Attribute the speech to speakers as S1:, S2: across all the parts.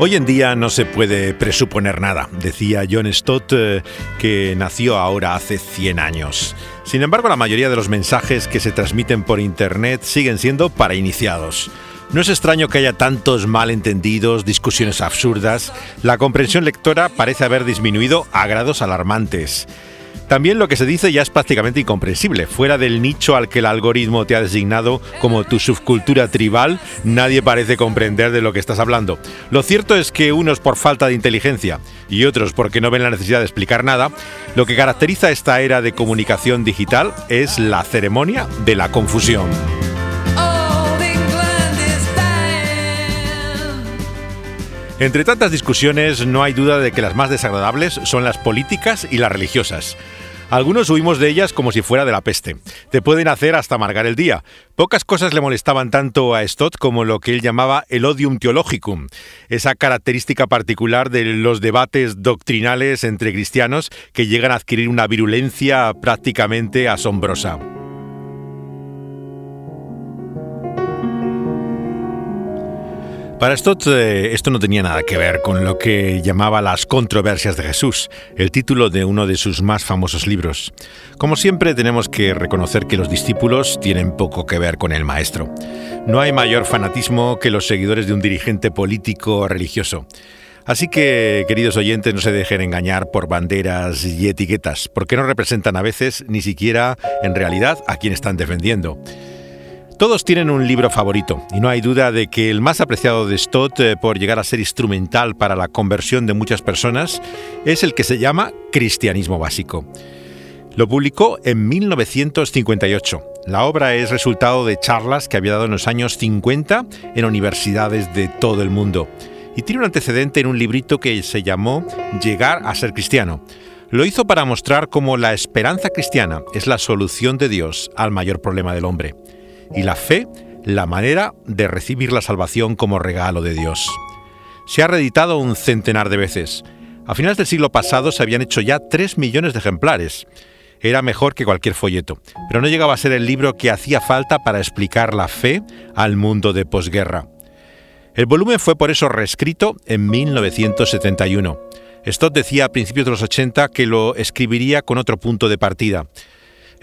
S1: Hoy en día no se puede presuponer nada, decía John Stott, eh, que nació ahora hace 100 años. Sin embargo, la mayoría de los mensajes que se transmiten por Internet siguen siendo para iniciados. No es extraño que haya tantos malentendidos, discusiones absurdas. La comprensión lectora parece haber disminuido a grados alarmantes. También lo que se dice ya es prácticamente incomprensible. Fuera del nicho al que el algoritmo te ha designado como tu subcultura tribal, nadie parece comprender de lo que estás hablando. Lo cierto es que unos por falta de inteligencia y otros porque no ven la necesidad de explicar nada, lo que caracteriza esta era de comunicación digital es la ceremonia de la confusión. Entre tantas discusiones, no hay duda de que las más desagradables son las políticas y las religiosas. Algunos huimos de ellas como si fuera de la peste. Te pueden hacer hasta amargar el día. Pocas cosas le molestaban tanto a Stott como lo que él llamaba el odium theologicum, esa característica particular de los debates doctrinales entre cristianos que llegan a adquirir una virulencia prácticamente asombrosa. Para Stott eh, esto no tenía nada que ver con lo que llamaba las controversias de Jesús, el título de uno de sus más famosos libros. Como siempre tenemos que reconocer que los discípulos tienen poco que ver con el maestro. No hay mayor fanatismo que los seguidores de un dirigente político o religioso. Así que, queridos oyentes, no se dejen engañar por banderas y etiquetas, porque no representan a veces ni siquiera en realidad a quien están defendiendo. Todos tienen un libro favorito y no hay duda de que el más apreciado de Stott eh, por llegar a ser instrumental para la conversión de muchas personas es el que se llama Cristianismo Básico. Lo publicó en 1958. La obra es resultado de charlas que había dado en los años 50 en universidades de todo el mundo y tiene un antecedente en un librito que se llamó Llegar a ser cristiano. Lo hizo para mostrar cómo la esperanza cristiana es la solución de Dios al mayor problema del hombre y la fe la manera de recibir la salvación como regalo de Dios. Se ha reeditado un centenar de veces. A finales del siglo pasado se habían hecho ya 3 millones de ejemplares. Era mejor que cualquier folleto, pero no llegaba a ser el libro que hacía falta para explicar la fe al mundo de posguerra. El volumen fue por eso reescrito en 1971. Stott decía a principios de los 80 que lo escribiría con otro punto de partida.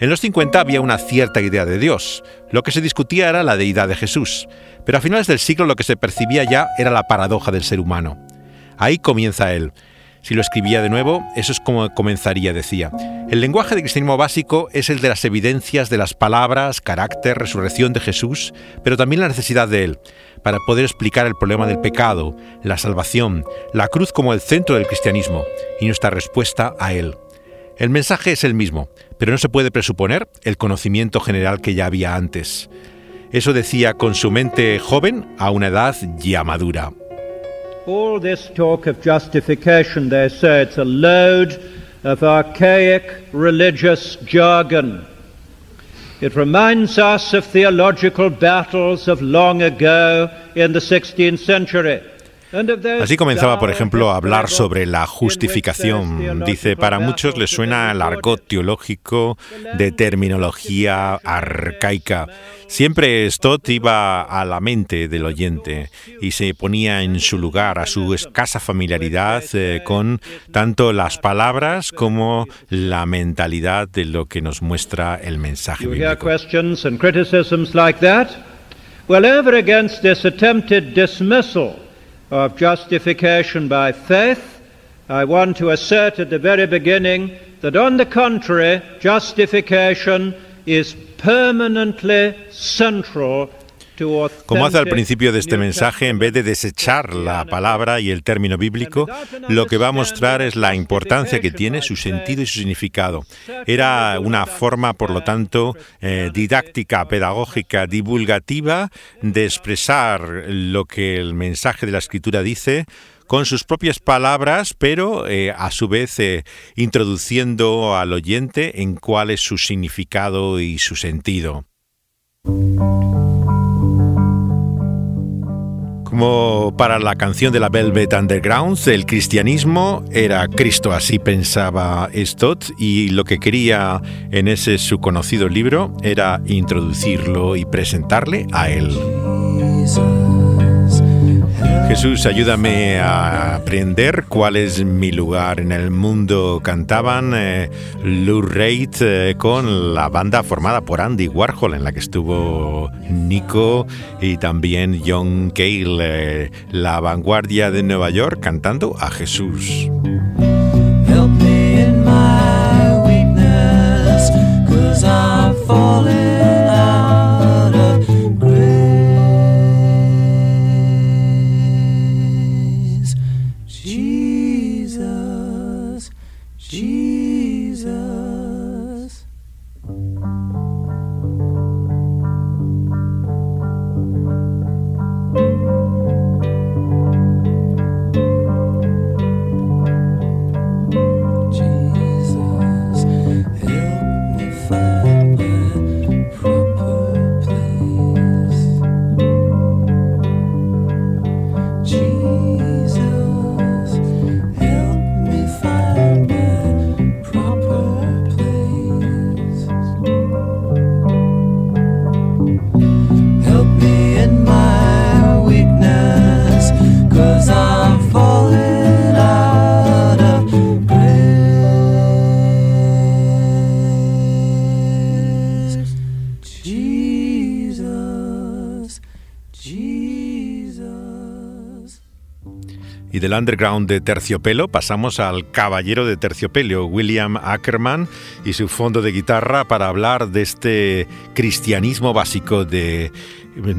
S1: En los 50 había una cierta idea de Dios. Lo que se discutía era la deidad de Jesús. Pero a finales del siglo lo que se percibía ya era la paradoja del ser humano. Ahí comienza él. Si lo escribía de nuevo, eso es como comenzaría, decía. El lenguaje de cristianismo básico es el de las evidencias de las palabras, carácter, resurrección de Jesús, pero también la necesidad de él, para poder explicar el problema del pecado, la salvación, la cruz como el centro del cristianismo y nuestra respuesta a él. El mensaje es el mismo, pero no se puede presuponer el conocimiento general que ya había antes. Eso decía con su mente joven a una edad ya madura.
S2: All this talk of justification, they say it's a load of archaic religious jargon. It reminds us of theological battles of long ago in the 16th century.
S1: Así comenzaba, por ejemplo, a hablar sobre la justificación. Dice, para muchos les suena el argot teológico de terminología arcaica. Siempre Stott iba a la mente del oyente y se ponía en su lugar, a su escasa familiaridad eh, con tanto las palabras como la mentalidad de lo que nos muestra el mensaje bíblico.
S2: Well, over against this attempted dismissal of justification by faith, I want to assert at the very beginning that, on the contrary, justification is permanently central
S1: Como hace al principio de este mensaje, en vez de desechar la palabra y el término bíblico, lo que va a mostrar es la importancia que tiene su sentido y su significado. Era una forma, por lo tanto, eh, didáctica, pedagógica, divulgativa de expresar lo que el mensaje de la escritura dice con sus propias palabras, pero eh, a su vez eh, introduciendo al oyente en cuál es su significado y su sentido. Como para la canción de la Velvet Underground, el cristianismo era Cristo, así pensaba Stott, y lo que quería en ese su conocido libro era introducirlo y presentarle a él. Jesús, ayúdame a aprender cuál es mi lugar en el mundo. Cantaban eh, Lou Reed eh, con la banda formada por Andy Warhol, en la que estuvo Nico y también John Cale, eh, la vanguardia de Nueva York, cantando a Jesús. Del underground de terciopelo pasamos al caballero de terciopelo, William Ackerman, y su fondo de guitarra para hablar de este cristianismo básico de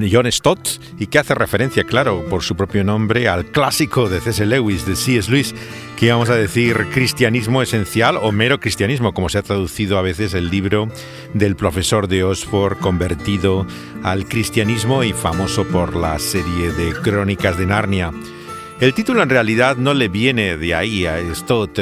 S1: John Stott y que hace referencia, claro, por su propio nombre, al clásico de C.S. Lewis, de C.S. Lewis, que íbamos a decir cristianismo esencial o mero cristianismo, como se ha traducido a veces el libro del profesor de Oxford convertido al cristianismo y famoso por la serie de crónicas de Narnia. El título en realidad no le viene de ahí a Stott,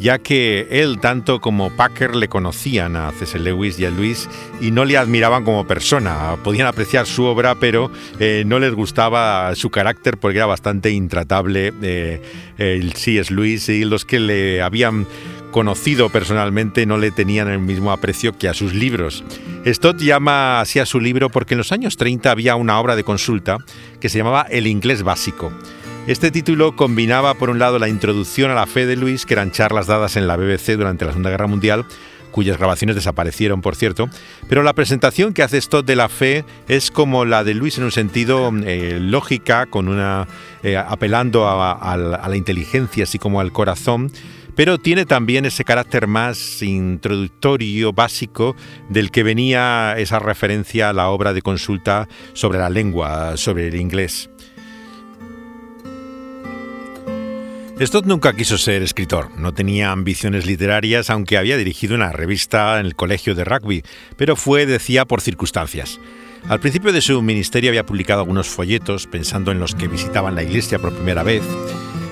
S1: ya que él tanto como Packer le conocían a C.S. Lewis y a Luis y no le admiraban como persona. Podían apreciar su obra, pero eh, no les gustaba su carácter porque era bastante intratable eh, el C.S. Lewis y los que le habían conocido personalmente no le tenían el mismo aprecio que a sus libros. Stott llama así a su libro porque en los años 30 había una obra de consulta que se llamaba El inglés básico. Este título combinaba por un lado la introducción a la fe de Luis, que eran charlas dadas en la BBC durante la Segunda Guerra Mundial, cuyas grabaciones desaparecieron, por cierto, pero la presentación que hace Stott de la fe es como la de Luis en un sentido eh, lógica, con una eh, apelando a, la inteligencia, así como al corazón, pero tiene también ese carácter más introductorio, básico, del que venía esa referencia a la obra de consulta sobre la lengua, sobre el inglés. Stott nunca quiso ser escritor, no tenía ambiciones literarias, aunque había dirigido una revista en el colegio de rugby, pero fue, decía, por circunstancias. Al principio de su ministerio había publicado algunos folletos pensando en los que visitaban la iglesia por primera vez,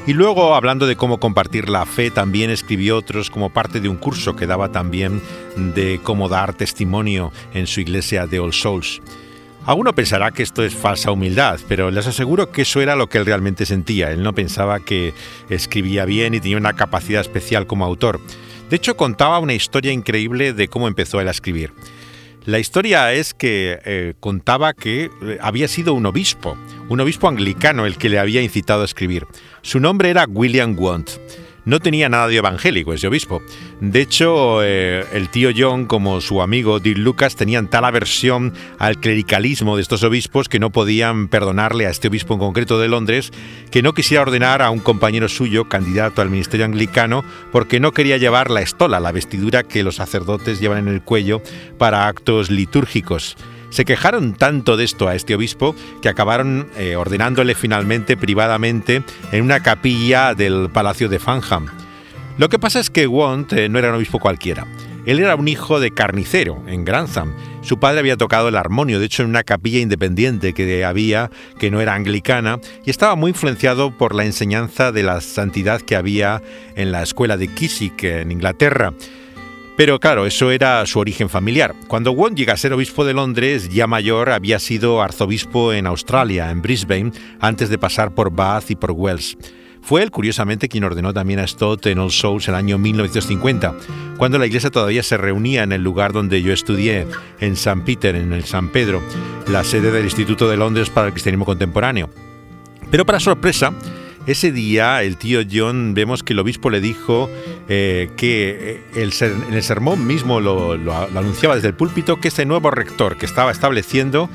S1: y luego, hablando de cómo compartir la fe, también escribió otros como parte de un curso que daba también de cómo dar testimonio en su iglesia de All Souls. Alguno pensará que esto es falsa humildad, pero les aseguro que eso era lo que él realmente sentía. Él no pensaba que escribía bien y tenía una capacidad especial como autor. De hecho, contaba una historia increíble de cómo empezó él a escribir. La historia es que eh, contaba que eh, había sido un obispo, un obispo anglicano el que le había incitado a escribir. Su nombre era William Wont no tenía nada de evangélico ese obispo. De hecho, eh, el tío John, como su amigo Dick Lucas, tenían tal aversión al clericalismo de estos obispos que no podían perdonarle a este obispo en concreto de Londres que no quisiera ordenar a un compañero suyo, candidato al ministerio anglicano, porque no quería llevar la estola, la vestidura que los sacerdotes llevan en el cuello para actos litúrgicos. Se quejaron tanto de esto a este obispo que acabaron eh, ordenándole finalmente privadamente en una capilla del Palacio de Fanham. Lo que pasa es que Wont eh, no era un obispo cualquiera. Él era un hijo de carnicero en Grantham. Su padre había tocado el armonio, de hecho en una capilla independiente que había, que no era anglicana, y estaba muy influenciado por la enseñanza de la santidad que había en la escuela de Kiswick en Inglaterra. Pero claro, eso era su origen familiar. Cuando Wong llega a ser obispo de Londres, ya mayor, había sido arzobispo en Australia, en Brisbane, antes de pasar por Bath y por Wells. Fue él, curiosamente, quien ordenó también a Stott en All Souls el año 1950, cuando la iglesia todavía se reunía en el lugar donde yo estudié, en San Peter, en el San Pedro, la sede del Instituto de Londres para el Cristianismo Contemporáneo. Pero para sorpresa, ese día el tío John vemos que el obispo le dijo eh, que eh, el en el sermón mismo lo, anunciaba desde el púlpito que ese nuevo rector que estaba estableciendo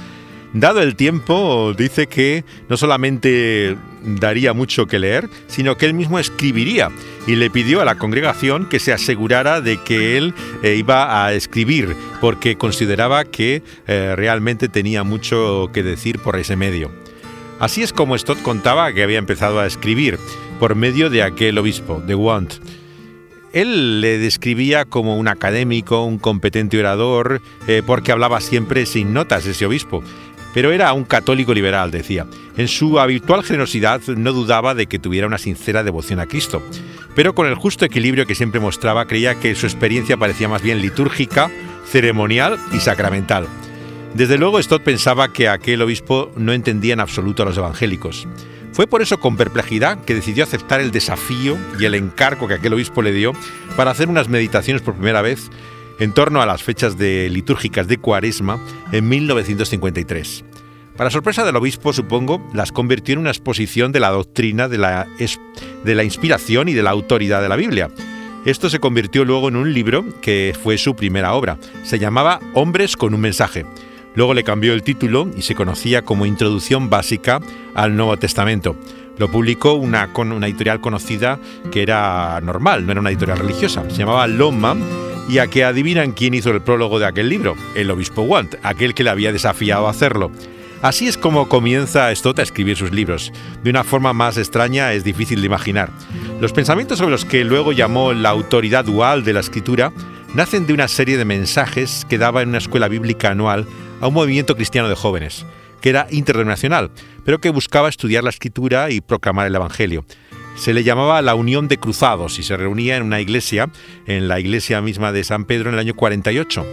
S1: Dado el tiempo, dice que no solamente daría mucho que leer, sino que él mismo escribiría y le pidió a la congregación que se asegurara de que él eh, iba a escribir, porque consideraba que realmente tenía mucho que decir por ese medio. Así es como Stott contaba que había empezado a escribir por medio de aquel obispo, de Want. Él le describía como un académico, un competente orador, eh, porque hablaba siempre sin notas ese obispo, pero era un católico liberal, decía. En su habitual generosidad no dudaba de que tuviera una sincera devoción a Cristo, pero con el justo equilibrio que siempre mostraba creía que su experiencia parecía más bien litúrgica, ceremonial y sacramental. Desde luego Stott pensaba que aquel obispo no entendía en absoluto a los evangélicos. Fue por eso con perplejidad que decidió aceptar el desafío y el encargo que aquel obispo le dio para hacer unas meditaciones por primera vez en torno a las fechas litúrgicas de Cuaresma en 1953. Para sorpresa del obispo, supongo, las convirtió en una exposición de la doctrina de la, de la inspiración y de la autoridad de la Biblia. Esto se convirtió luego en un libro que fue su primera obra. Se llamaba Hombres con un mensaje. Luego le cambió el título y se conocía como Introducción Básica al Nuevo Testamento. Lo publicó una, una editorial conocida que era normal, no era una editorial religiosa. Se llamaba Loma y a que adivinan quién hizo el prólogo de aquel libro, el obispo Want, aquel que le había desafiado a hacerlo. Así es como comienza Stott a escribir sus libros. De una forma más extraña es difícil de imaginar. Los pensamientos sobre los que luego llamó la autoridad dual de la escritura nacen de una serie de mensajes que daba en una escuela bíblica anual a un movimiento cristiano de jóvenes, que era internacional, pero que buscaba estudiar la escritura y proclamar el Evangelio se le llamaba la Unión de Cruzados y se reunía en una iglesia, en la iglesia misma de San Pedro en el año 48.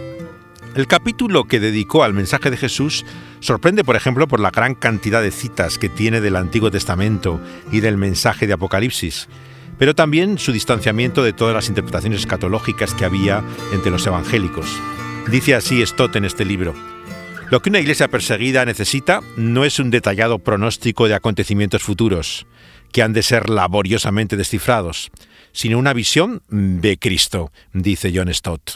S1: El capítulo que dedicó al mensaje de Jesús sorprende, por ejemplo, por la gran cantidad de citas que tiene del Antiguo Testamento y del mensaje de Apocalipsis, pero también su distanciamiento de todas las interpretaciones escatológicas que había entre los evangélicos. Dice así Stott en este libro. Lo que una iglesia perseguida necesita no es un detallado pronóstico de acontecimientos futuros, que han de ser laboriosamente descifrados, sino una visión de Cristo, dice John Stott.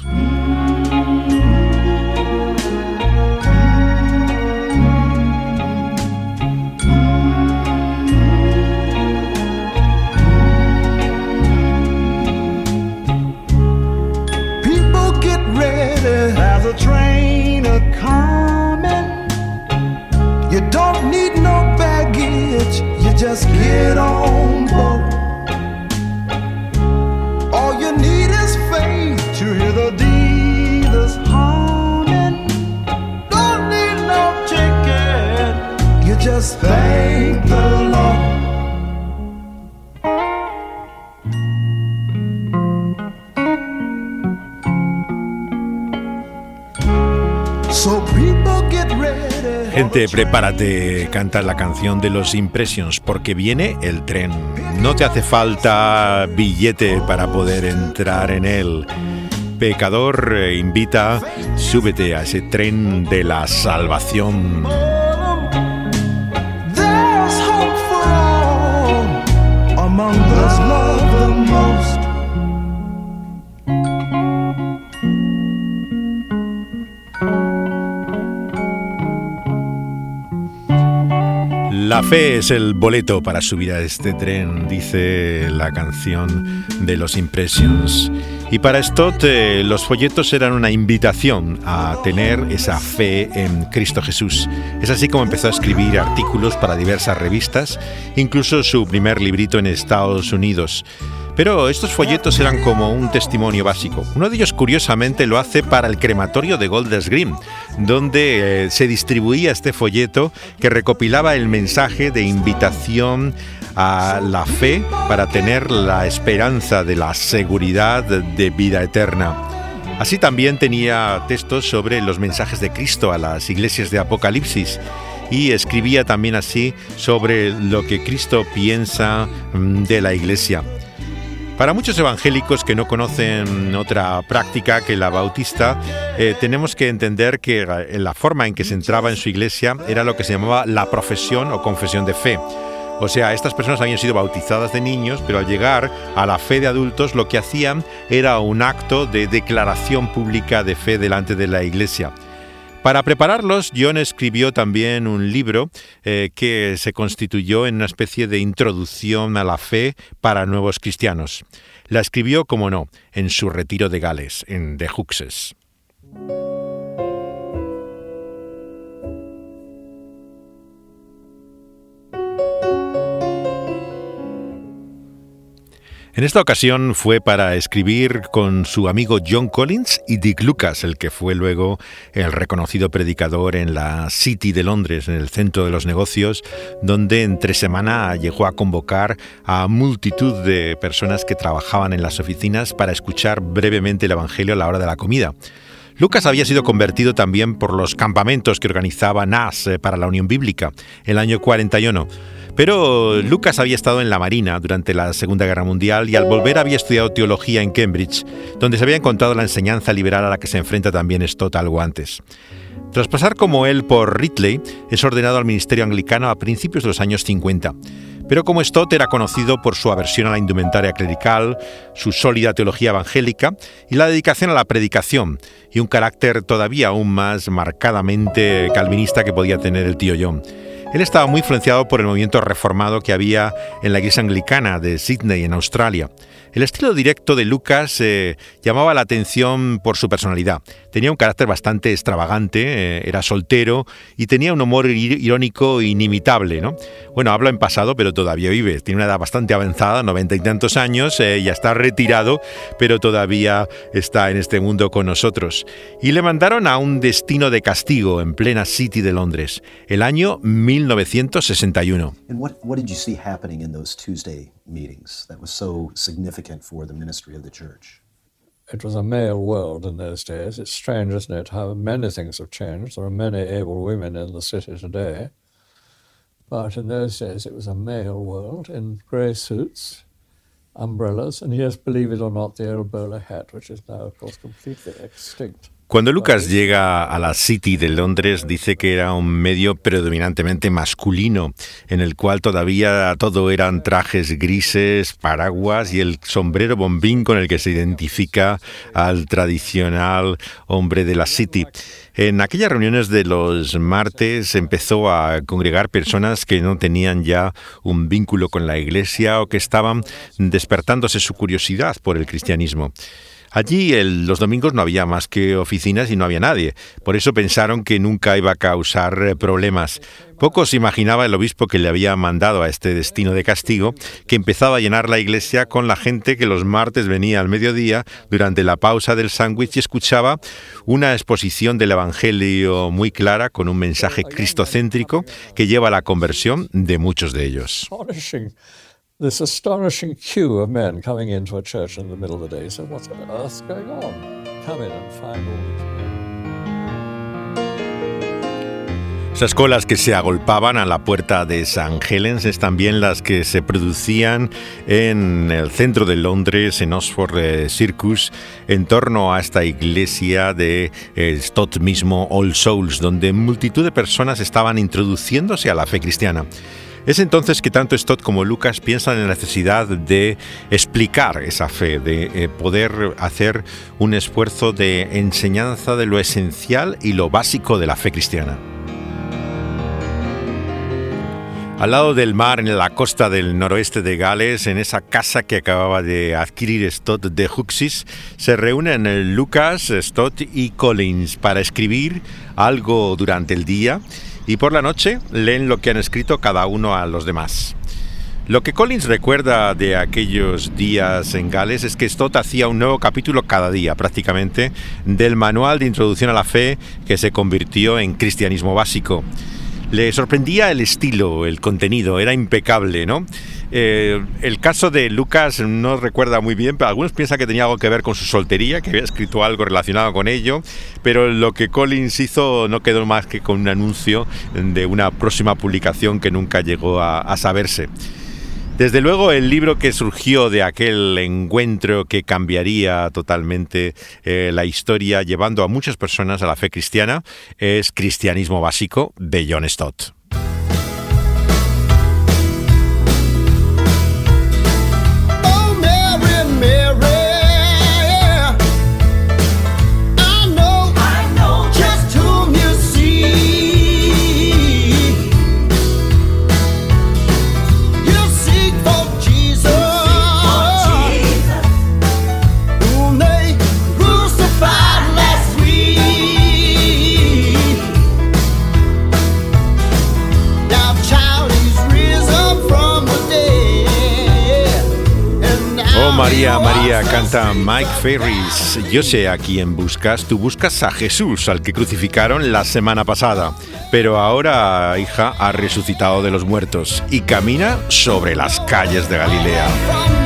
S1: Just get on board. All you need is faith to hear the dealers humming. Don't need no ticket, you just thank the Lord. Prepárate, canta la canción de los Impressions porque viene el tren. No te hace falta billete para poder entrar en él. Pecador eh, invita, súbete a ese tren de la salvación. La fe es el boleto para subir a este tren, dice la canción de los Impressions. Y para Stott eh, los folletos eran una invitación a tener esa fe en Cristo Jesús. Es así como empezó a escribir artículos para diversas revistas, incluso su primer librito en Estados Unidos. Pero estos folletos eran como un testimonio básico. Uno de ellos, curiosamente, lo hace para el crematorio de Golders Green, donde eh, se distribuía este folleto que recopilaba el mensaje de invitación a la fe para tener la esperanza de la seguridad de vida eterna. Así también tenía textos sobre los mensajes de Cristo a las iglesias de Apocalipsis y escribía también así sobre lo que Cristo piensa mm, de la iglesia. Para muchos evangélicos que no conocen otra práctica que la bautista, eh, tenemos que entender que la forma en que se entraba en su iglesia era lo que se llamaba la profesión o confesión de fe. O sea, estas personas habían sido bautizadas de niños, pero al llegar a la fe de adultos lo que hacían era un acto de declaración pública de fe delante de la iglesia. Para prepararlos, John escribió también un libro eh, que se constituyó en una especie de introducción a la fe para nuevos cristianos. La escribió, como no, en su retiro de Gales, en The Huxes. En esta ocasión fue para escribir con su amigo John Collins y Dick Lucas, el que fue luego el reconocido predicador en la City de Londres, en el centro de los negocios, donde entre semana llegó a convocar a multitud de personas que trabajaban en las oficinas para escuchar brevemente el Evangelio a la hora de la comida. Lucas había sido convertido también por los campamentos que organizaba NAS eh, para la Unión Bíblica el año 41. Pero Lucas había estado en la Marina durante la Segunda Guerra Mundial y al volver había estudiado teología en Cambridge, donde se había encontrado la enseñanza liberal a la que se enfrenta también Stott algo antes. Tras pasar como él por Ridley, es ordenado al ministerio anglicano a principios de los años 50. Pero como Stott era conocido por su aversión a la indumentaria clerical, su sólida teología evangélica y la dedicación a la predicación, y un carácter todavía aún más marcadamente calvinista que podía tener el tío John. Él estaba muy influenciado por el movimiento reformado que había en la iglesia anglicana de Sydney, en Australia. El estilo directo de Lucas eh, llamaba la atención por su personalidad. Tenía un carácter bastante extravagante, eh, era soltero y tenía un humor irónico inimitable. ¿no? Bueno, hablo en pasado, pero todavía vive. Tiene una edad bastante avanzada, noventa y tantos años, eh, ya está retirado, pero todavía está en este mundo con nosotros. Y le mandaron a un destino de castigo en plena City de Londres, el año 1961.
S3: Meetings that was so significant for the ministry of the church?
S4: It was a male world in those days. It's strange, isn't it, how many things have changed. There are many able women in the city today. But in those days, it was a male world in grey suits, umbrellas, and yes, believe it or not, the old hat, which is now, of course, completely extinct.
S1: Cuando Lucas llega a la City de Londres, dice que era un medio predominantemente masculino, en el cual todavía todo eran trajes grises, paraguas y el sombrero bombín con el que se identifica al tradicional hombre de la City. En aquellas reuniones de los martes empezó a congregar personas que no tenían ya un vínculo con la iglesia o que estaban despertándose su curiosidad por el cristianismo. Allí los domingos no había más que oficinas y no había nadie. Por eso pensaron que nunca iba a causar eh, problemas. Poco se imaginaba el obispo que le había mandado a este destino de castigo, que empezaba a llenar la iglesia con la gente que los martes venía al mediodía durante la pausa del sándwich y escuchaba una exposición del Evangelio muy clara con un mensaje cristocéntrico que lleva a la conversión de muchos de ellos.
S4: This astonishing queue of men coming into a church in the middle of the day. So, what's on earth going on? Come in and find all these men.
S1: Esas colas que se agolpaban a la puerta de San Helens es también las que se producían en el centro de Londres, en Oxford eh, Circus, en torno a esta iglesia de eh, Stott mismo, All Souls, donde multitud de personas estaban introduciéndose a la fe cristiana. Es entonces que tanto Stott como Lucas piensan en la necesidad de explicar esa fe, de eh, poder hacer un esfuerzo de enseñanza de lo esencial y lo básico de la fe cristiana. Al lado del mar, en la costa del noroeste de Gales, en esa casa que acababa de adquirir Stott de Huxis, se reúnen Lucas, Stott y Collins para escribir algo durante el día y por la noche leen lo que han escrito cada uno a los demás. Lo que Collins recuerda de aquellos días en Gales es que Stott hacía un nuevo capítulo cada día, prácticamente, del manual de introducción a la fe que se convirtió en cristianismo básico. Le sorprendía el estilo, el contenido, era impecable, ¿no? Eh, el caso de Lucas no recuerda muy bien, pero algunos piensan que tenía algo que ver con su soltería, que había escrito algo relacionado con ello, pero lo que Collins hizo no quedó más que con un anuncio de una próxima publicación que nunca llegó a, saberse. Desde luego el libro que surgió de aquel encuentro que cambiaría totalmente eh, la historia llevando a muchas personas a la fe cristiana es Cristianismo Básico de John Stott. Mike Ferris. Yo sé a quién buscas. Tú buscas a Jesús, al que crucificaron la semana pasada. Pero ahora, hija, ha resucitado de los muertos y camina sobre las calles de Galilea.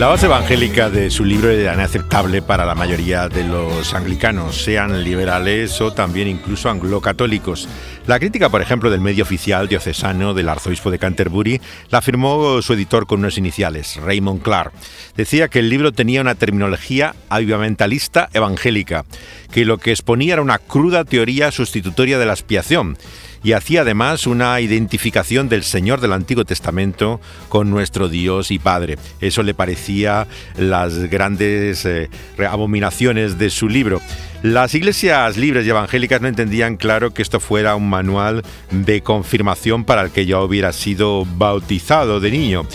S1: La base evangélica de su libro era inaceptable para la mayoría de los anglicanos, sean liberales o también incluso anglo-católicos. La crítica, por ejemplo, del medio oficial diocesano del arzobispo de Canterbury la afirmó su editor con unas iniciales, Raymond Clark. Decía que el libro tenía una terminología avivamentalista evangélica, que lo que exponía era una cruda teoría sustitutoria de la expiación y hacía además una identificación del Señor del Antiguo Testamento con nuestro Dios y Padre. Eso le parecía las grandes eh, abominaciones de su libro. Las iglesias libres y evangélicas no entendían claro que esto fuera un manual de confirmación para el que yo hubiera sido bautizado de niño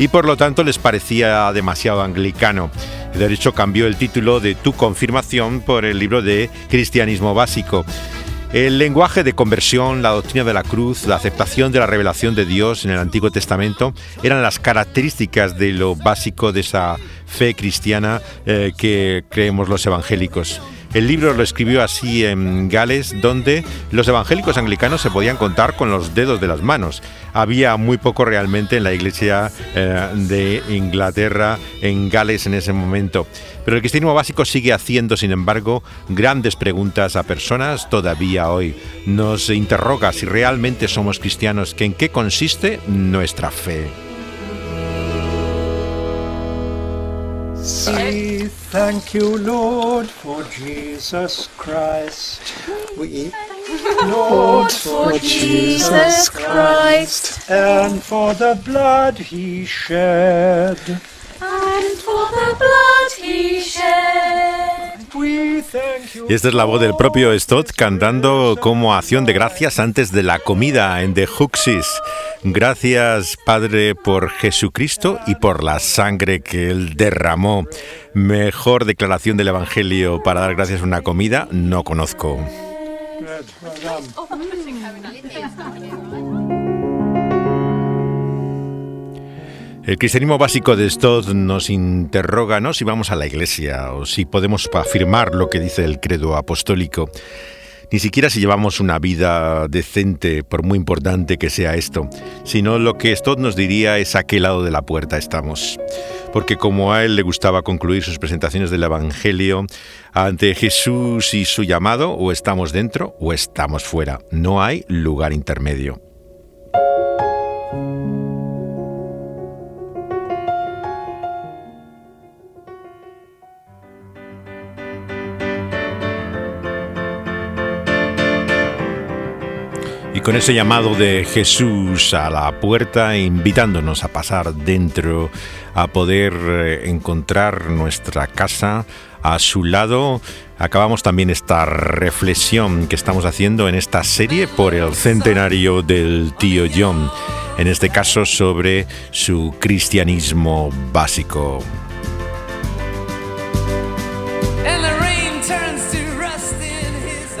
S1: y por lo tanto les parecía demasiado anglicano. De hecho, cambió el título de Tu confirmación por el libro de Cristianismo Básico. El lenguaje de conversión, la doctrina de la cruz, la aceptación de la revelación de Dios en el Antiguo Testamento eran las características de lo básico de esa fe cristiana eh, que creemos los evangélicos. El libro lo escribió así en Gales, donde los evangélicos anglicanos se podían contar con los dedos de las manos. Había muy poco realmente en la iglesia eh, de Inglaterra, en Gales en ese momento. Pero el cristianismo básico sigue haciendo, sin embargo, grandes preguntas a personas todavía hoy. Nos interroga si realmente somos cristianos, que en qué consiste nuestra fe.
S5: We thank you, Lord, for Jesus Christ. We, Lord, for Jesus Christ, and for the blood he shed.
S1: And for the blood he shed. Y esta es la voz del propio Stott cantando como acción de gracias antes de la comida en The Huxis. Gracias, Padre, por Jesucristo y por la sangre que Él derramó. Mejor declaración del Evangelio para dar gracias a una comida no conozco. El cristianismo básico de Stott nos interroga no si vamos a la iglesia o si podemos afirmar lo que dice el credo apostólico, ni siquiera si llevamos una vida decente, por muy importante que sea esto, sino lo que Stott nos diría es a qué lado de la puerta estamos. Porque como a él le gustaba concluir sus presentaciones del Evangelio, ante Jesús y su llamado, o estamos dentro o estamos fuera. No hay lugar intermedio. Y con ese llamado de Jesús a la puerta, invitándonos a pasar dentro, a poder eh, encontrar nuestra casa a su lado, acabamos también esta reflexión que estamos haciendo en esta serie por el centenario del tío John, en este caso sobre su cristianismo básico.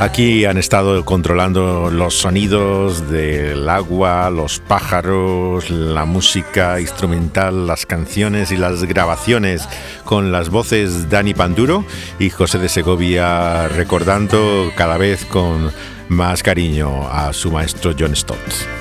S1: Aquí han estado controlando los sonidos del agua, los pájaros, la música instrumental, las canciones y las grabaciones con las voces Dani Panduro y José de Segovia recordando cada vez con más cariño a su maestro John Stott.